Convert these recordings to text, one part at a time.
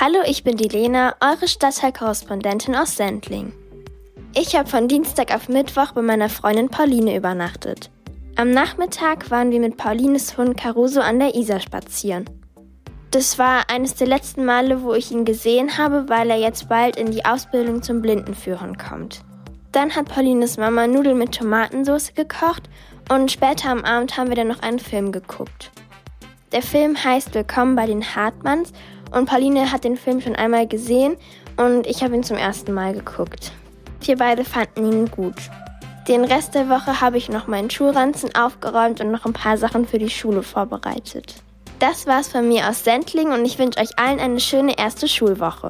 Hallo, ich bin die Lena, eure Stadtteilkorrespondentin aus Sendling. Ich habe von Dienstag auf Mittwoch bei meiner Freundin Pauline übernachtet. Am Nachmittag waren wir mit Paulines Hund Caruso an der Isar spazieren. Das war eines der letzten Male, wo ich ihn gesehen habe, weil er jetzt bald in die Ausbildung zum Blindenführern kommt. Dann hat Paulines Mama Nudeln mit Tomatensauce gekocht und später am Abend haben wir dann noch einen Film geguckt. Der Film heißt Willkommen bei den Hartmanns und Pauline hat den Film schon einmal gesehen und ich habe ihn zum ersten Mal geguckt. Wir beide fanden ihn gut. Den Rest der Woche habe ich noch meinen Schulranzen aufgeräumt und noch ein paar Sachen für die Schule vorbereitet. Das war's von mir aus Sendling und ich wünsche euch allen eine schöne erste Schulwoche.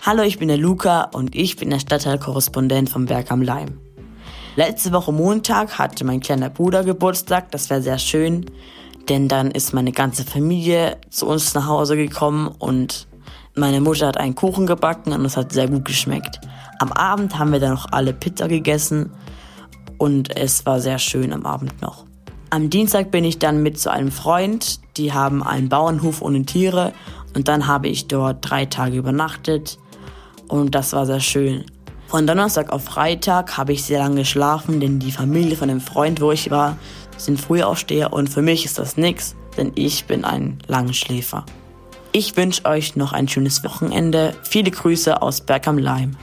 Hallo, ich bin der Luca und ich bin der Stadtteilkorrespondent vom Berg am Leim. Letzte Woche Montag hatte mein kleiner Bruder Geburtstag, das war sehr schön, denn dann ist meine ganze Familie zu uns nach Hause gekommen und meine Mutter hat einen Kuchen gebacken und es hat sehr gut geschmeckt. Am Abend haben wir dann noch alle Pizza gegessen und es war sehr schön am Abend noch. Am Dienstag bin ich dann mit zu einem Freund, die haben einen Bauernhof ohne Tiere und dann habe ich dort drei Tage übernachtet und das war sehr schön. Von Donnerstag auf Freitag habe ich sehr lange geschlafen, denn die Familie von dem Freund, wo ich war, sind Frühaufsteher und für mich ist das nix, denn ich bin ein Langschläfer. Ich wünsche euch noch ein schönes Wochenende. Viele Grüße aus Berg am Leim.